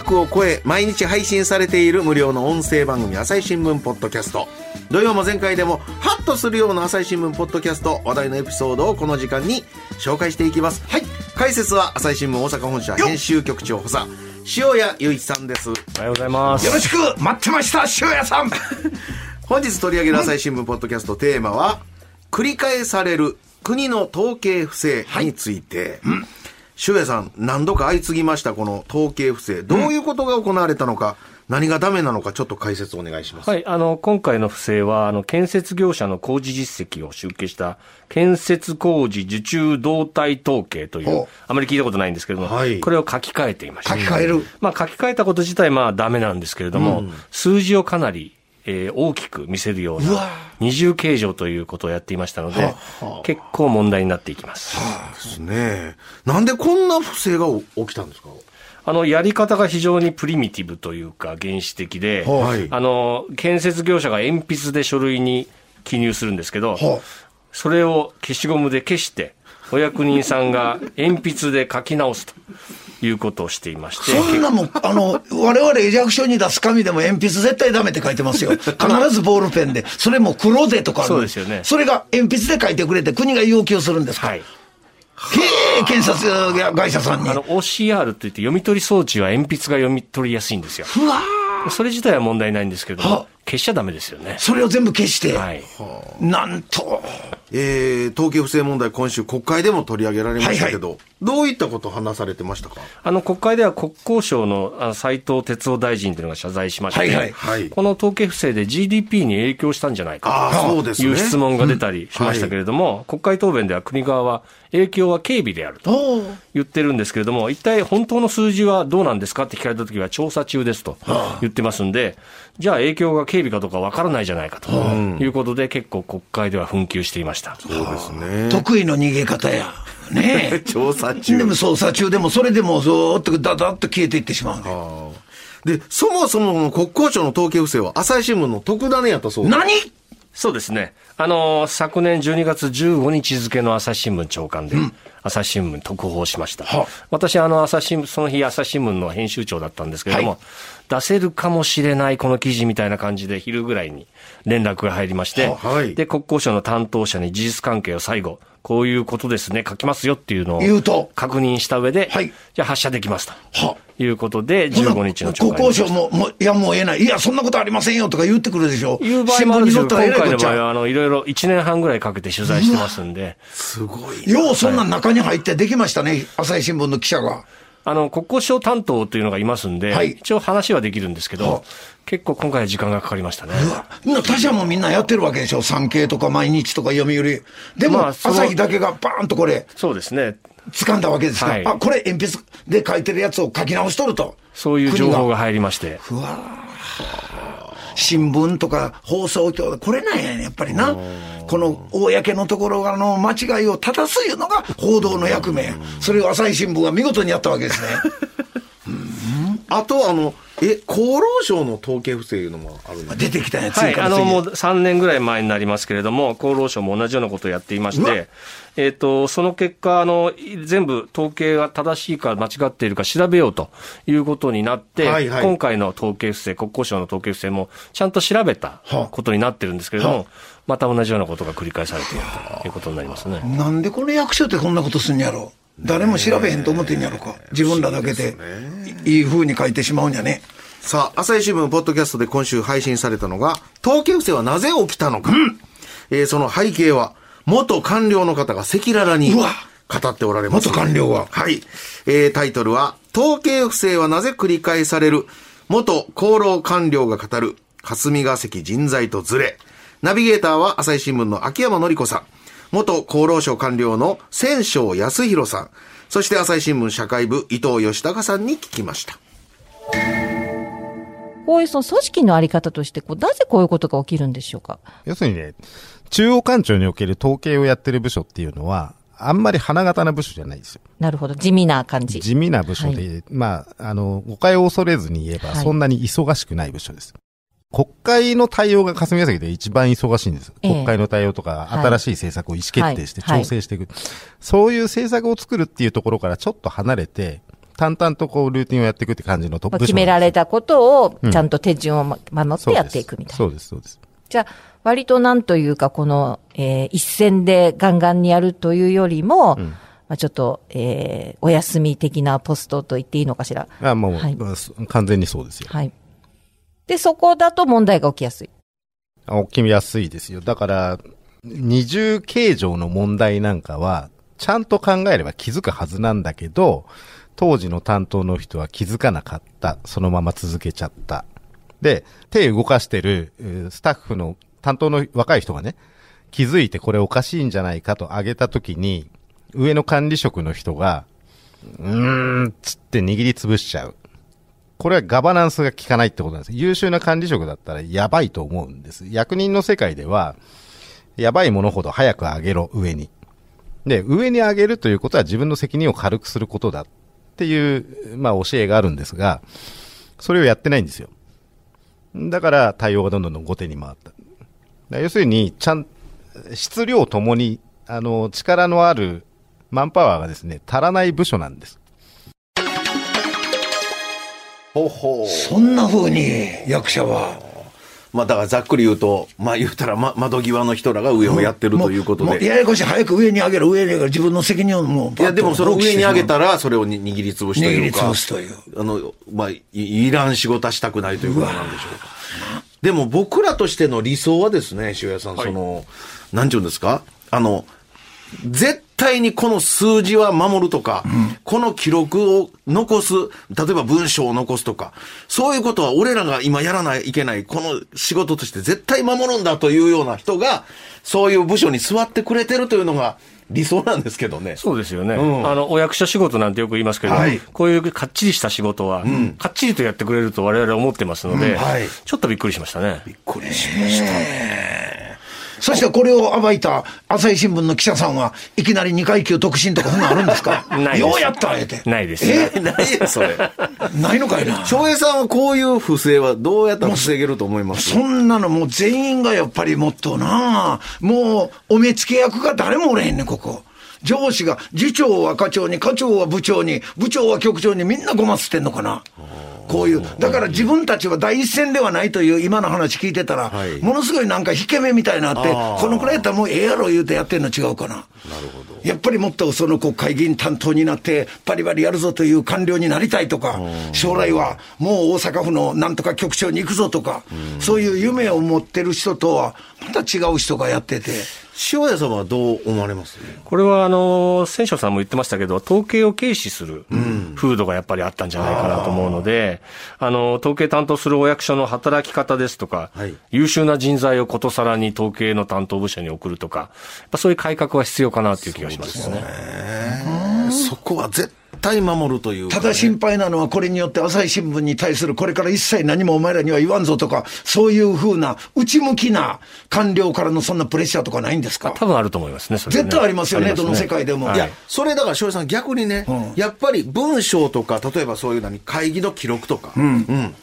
枠を超え毎日配信されている無料の音声番組朝日新聞ポッドキャスト。土曜も前回でもハッとするような朝日新聞ポッドキャスト話題のエピソードをこの時間に紹介していきます。はい。解説は朝日新聞大阪本社編集局長補佐塩谷雄一さんです。おはようございます。よろしく待ってました塩谷さん。本日取り上げる朝日新聞ポッドキャストテーマは繰り返される国の統計不正について、周谷さん何度か相次ぎましたこの統計不正。どういうことが行われたのか、何がダメなのかちょっと解説お願いします、はい、あの、今回の不正は、あの、建設業者の工事実績を集計した、建設工事受注動態統計というあまり聞いたことないんですけれども、はい。これを書き換えていました。書き換える。まあ、書き換えたこと自体、まあ、ダメなんですけれども、数字をかなり、えー大きく見せるような、二重計上ということをやっていましたので、結構問題になっていきます。ですね。なんでこんな不正が起きたんですか？あの、やり方が非常にプリミティブというか、原始的で、はい。あの、建設業者が鉛筆で書類に記入するんですけど、はそれを消しゴムで消して、お役人さんが鉛筆で書き直すということをしていまして、そんなもん、あの、我々弱小に出す紙でも鉛筆絶対ダメって書いてますよ。必ずボールペンで。それも黒でとかそうですよねそれが鉛筆で書いてくれて国が要求するんですか？はい。へえ、検察会社さんに。あの、OCR といって読み取り装置は鉛筆が読み取りやすいんですよ。うわーそれ自体は問題ないんですけどもは、消しちゃダメですよね。それを全部消して。はい。なんと。えー、統計不正問題今週国会でも取り上げられましたけど、どういったことを話されてましたか？あの、国会では国交省のあの斉藤哲夫大臣というのが謝罪しまして、はいはい。はい。この統計不正で GDP に影響したんじゃないかああそうですね。という質問が出たりしましたけれども、国会答弁では国側は影響は軽微であると言ってるんですけれども、一体本当の数字はどうなんですかって聞かれたときは調査中ですと言ってますんで、じゃあ影響が軽微かどうかわからないじゃないかということで、結構国会では紛糾していました。そうですね得意の逃げ方や。ねえ。調査中でも捜査中でもそれでも zo ーっとダダッと消えていってしまうね。で、そもそも国交省の統計不正は朝日新聞の特ダネやったそうです。何？そうですね。あのー昨年12月15日付の朝日新聞長官で、朝日新聞特報しました。は私、あの、朝日新聞、その日朝日新聞の編集長だったんですけれども、はい出せるかもしれないこの記事みたいな感じで昼ぐらいに連絡が入りまして、ははいで、国交省の担当者に事実関係を最後、こういうことですね、書きますよっていうのを言うと確認した上で、はいじゃあ発射できますと。はいうことで、15日の国交省も、もう、いや、もうええない。いや、そんなことありませんよとか言ってくるでしょ。いう場合もあるんですけど、新聞に載ったらえ今。回の場合は、あの、いろいろ1年半ぐらいかけて取材してますんで、すごい。よう、そんな中に入ってできましたね。朝日新聞の記者が。あの、国交省担当というのがいますんで、はい一応話はできるんですけど、結構今回は時間がかかりましたね。うわ他社もみんなやってるわけでしょ？産経とか毎日とか読売。でも、朝日だけがバーンとこれ、そうですね。掴んだわけですか？ら、はいあ、これ鉛筆で書いてるやつを書き直しとると。そういう情報国が入りまして。うわ新聞とか放送局、これなんやねやっぱりな。この公のところがの間違いを正すいうのが報道の役目。それを朝日新聞は見事にやったわけですね。あと、あの、え、厚労省の統計不正いうのもあるんです出てきたんや、はい、あの、もう3年ぐらい前になりますけれども、厚労省も同じようなことをやっていまして、えっ、と、その結果、あの、全部統計が正しいか間違っているか調べようということになって、はいはい。今回の統計不正、国交省の統計不正もちゃんと調べたはあ。ことになってるんですけれども、はまた同じようなことが繰り返されているということになりますね。なんでこの役所ってこんなことすんやろ？誰も調べへんと思ってんやろか？自分らだけで、いいい風に書いてしまうんやね。さあ、朝日新聞ポッドキャストで今週配信されたのが、統計不正はなぜ起きたのか。えーその背景は、元官僚の方が赤裸々に語っておられます。元官僚がはい。えータイトルは、統計不正はなぜ繰り返される？元厚労官僚が語る霞が関人材とズレ。ナビゲーターは朝日新聞の秋山紀子さん。元厚労省官僚の千章康弘さん、そして朝日新聞社会部伊藤義孝さんに聞きました。こういうその組織のあり方として、こう、なぜこういうことが起きるんでしょうか？要するにね、中央官庁における統計をやってる部署っていうのは、あんまり花形な部署じゃないですよ。なるほど。地味な感じ。地味な部署で、はまあ、あの、誤解を恐れずに言えば、はいそんなに忙しくない部署です。国会の対応が霞が関で一番忙しいんです。ええ国会の対応とか、はい新しい政策を意思決定してはい調整していく。そういう政策を作るっていうところからちょっと離れて、淡々とこう、ルーティンをやっていくって感じのトッまあプ決められたたことを、ちゃんと手順をま守ってやっていくみたいな。そうです、そうです。じゃあ、割となんというか、この、えー一戦でガンガンにやるというよりも、まあちょっと、えーお休み的なポストと言っていいのかしら。あもう、はい完全にそうですよ。はい。で、そこだと問題が起きやすい。起きやすいですよ。だから、二重形状の問題なんかは、ちゃんと考えれば気づくはずなんだけど、当時の担当の人は気づかなかった。そのまま続けちゃった。で、手動かしてるスタッフの担当の若い人がね、気づいてこれおかしいんじゃないかと挙げたときに、上の管理職の人が、うーん、つって握りつぶしちゃう。これはガバナンスが効かないってことなんです。優秀な管理職だったらやばいと思うんです。役人の世界では、やばいものほど早く上げろ、上に。で、上に上げるということは自分の責任を軽くすることだっていう、まあ教えがあるんですが、それをやってないんですよ。だから対応がどんどん後手に回った。だ要するに、ちゃん、質量ともに、あの、力のあるマンパワーがですね、足らない部署なんです。ほほう。そんな風に役者は。まあだからざっくり言うと、まあ言うたら、ま、窓際の人らが上をやってるということで。もうややこしい。早く上に上げろ、上に上げろ。自分の責任をもう。いや、でもその上に上げたら。ら、それをに握りつぶしというか。握りつぶすという。あの、まあ、いいらん仕事はしたくないということなんでしょうか。でも僕らとしての理想はですね、塩谷さん、その、なんちゅうんですか？あの、絶対にこの数字は守るとか、この記録を残す、例えば文章を残すとか、そういうことは俺らが今やらないといけない、この仕事として絶対守るんだというような人が、そういう部署に座ってくれてるというのが理想なんですけどね。そうですよね、うん。あのお役所仕事なんてよく言いますけど、はい。こういうかっちりした仕事は、かっちりとやってくれると我々は思ってますので、うん。はい。ちょっとびっくりしましたね。びっくりしました。そしてこれを暴いた朝日新聞の記者さんは、いきなり2階級特進とかそんなんあるんですか？ないですようやったえて。ないです。え？何や、それ。ないのかいな。翔平さんはこういう不正はどうやったら防げると思います？そんなのもう全員がやっぱりもっとなもうお目付け役が誰もおれへんねん、ここ。上司が、次長は課長に、課長は部長に、部長は局長にみんなごまつってんのかな。こういう。だから自分たちは第一線ではないという今の話聞いてたら、はいものすごいなんか引け目みたいなのあってこのくらいやったらもうええやろ言うてやってんの違うかな。なるほど。やっぱりもっとその国会議員担当になって、バリバリやるぞという官僚になりたいとか、将来はもう大阪府のなんとか局長に行くぞとか、そういう夢を持ってる人とは、また違う人がやってて、塩谷さんはどう思われます？これはあの千章さんも言ってましたけど、統計を軽視する風土がやっぱりあったんじゃないかなと思うので、あの統計担当するお役所の働き方ですとか、はい。優秀な人材をことさらに統計の担当部署に送るとか、やっぱそういう改革は必要かなという気がしますよね。そこは絶対守るというかね、ただ心配なのは、これによって朝日新聞に対するこれから一切何もお前らには言わんぞとか、そういうふうな内向きな官僚からのそんなプレッシャーとかないんですか？多分あると思いますね、それね。絶対ありますよね、ありどの世界でも。はい。いや、それだから、翔平さん、逆にね、うん。やっぱり文章とか、例えばそういう何、会議の記録とか、うん。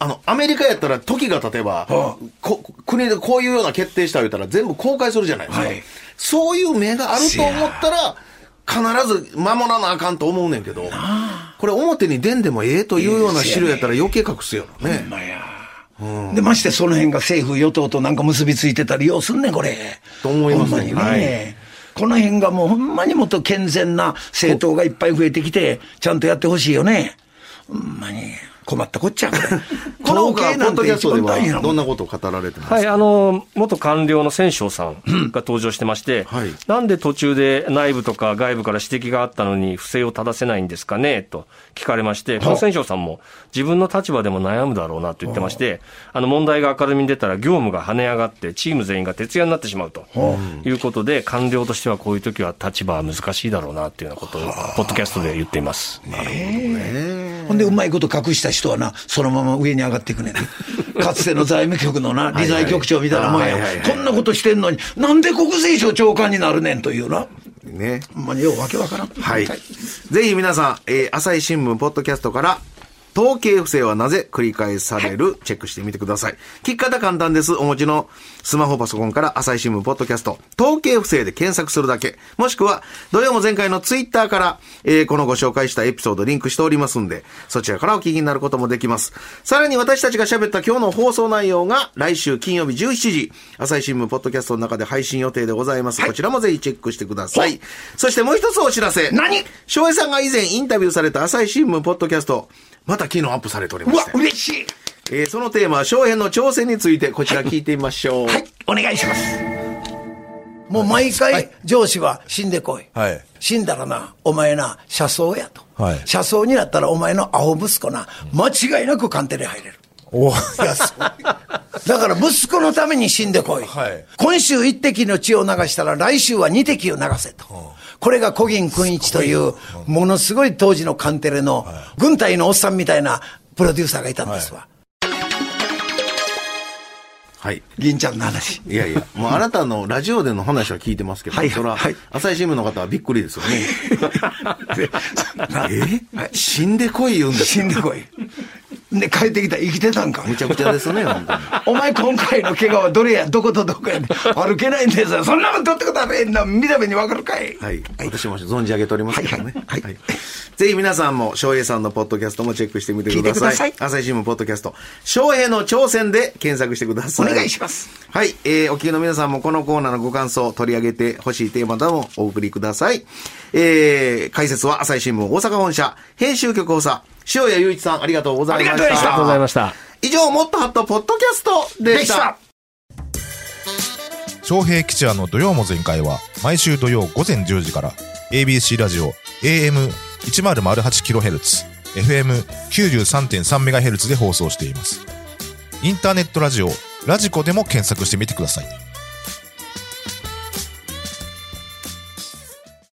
あの、アメリカやったら、時が経てば、はこ国でこういうような決定した言ったら、全部公開するじゃないですか。はいそういう目があると思ったら、必ず守らなあかんと思うねんけど、これ表に出んでもええというような資料やったら余計隠すよね。まや。で、ましてその辺が政府、与党となんか結びついてたり、ようすんねん、これ。と思いますほんまにね。はいこの辺がもうほんまにもっと健全な政党がいっぱい増えてきて、ちゃんとやってほしいよね。ほんまに。困ったこっちゃ、こ の統計なんて一番大事どんなことを語られてますかはい、あの、元官僚の千章さんが登場してまして、はい。なんで途中で内部とか外部から指摘があったのに不正を正せないんですかねと聞かれまして、この千章さんも自分の立場でも悩むだろうなと言ってまして、あ。の問題が明るみに出たら業務が跳ね上がって、チーム全員が徹夜になってしまうということで、官僚としてはこういう時は立場は難しいだろうなというようなことを、ポッドキャストで言っています。ほんで、うまいこと隠した人はな、そのまま上に上がっていくねん。かつての財務局のな、理財局長みたいなもんや。こんなことしてんのに、なんで国税庁長官になるねんというな。ね。ほんまにようわけわからん。はい。ぜひ皆さん、えー朝日新聞ポッドキャストから、統計不正はなぜ繰り返される、チェックしてみてください。聞き方簡単です。お持ちのスマホパソコンから朝日新聞ポッドキャスト、統計不正で検索するだけ。もしくは、土曜も前回のツイッターから、えーこのご紹介したエピソードリンクしておりますんで、そちらからお聞きになることもできます。さらに私たちが喋った今日の放送内容が、来週金曜日17時、朝日新聞ポッドキャストの中で配信予定でございます。こちらもぜひチェックしてください。そしてもう一つお知らせ。何？翔平さんが以前インタビューされた朝日新聞ポッドキャスト、また昨日アップされておりまうわ。嬉しい。えーそのテーマは翔平の挑戦についてこちら聞いてみましょう。はい、お願いします。もう毎回、上司は死んでこい。はい死んだらな、お前な、車窓やと。はい車窓になったらお前のアホ息子な、間違いなく官邸に入れる。おいや、そう。だから息子のために死んでこい。はい今週一滴の血を流したら来週は二滴を流せと。これが小銀君一という、ものすごい当時のカンテレの、軍隊のおっさんみたいなプロデューサーがいたんですわ。はい。銀ちゃんの話。いやいや、もうあなたのラジオでの話は聞いてますけど、はいそれは、はい朝日新聞の方はびっくりですよね。え？死んでこい言うんです死んでこい。で、帰ってきたら生きてたんか。むちゃくちゃですね、本当に。お前今回の怪我はどれやどことどこやねん歩けないんですよ。そんなことどってことはねえんだ。見た目にわかるかい。はい。私も存じ上げておりますけどね。はいはいぜひ皆さんも、翔平さんのポッドキャストもチェックしてみてください。聞いてください朝日新聞ポッドキャスト、翔平の挑戦で検索してください。お願いします。はい。えー、お聞きの皆さんもこのコーナーのご感想、取り上げてほしいテーマなどもお送りください。えー、解説は朝日新聞大阪本社、編集局補佐、塩谷雄一さん、ありがとうございました。ありがとうございました。以上、もっとハットポッドキャストでした。でした。昌平吉也の土曜も全開は毎週土曜午前10時から ABC ラジオ AM1008kHz FM93.3MHz で放送していますインターネットラジオラジコでも検索してみてください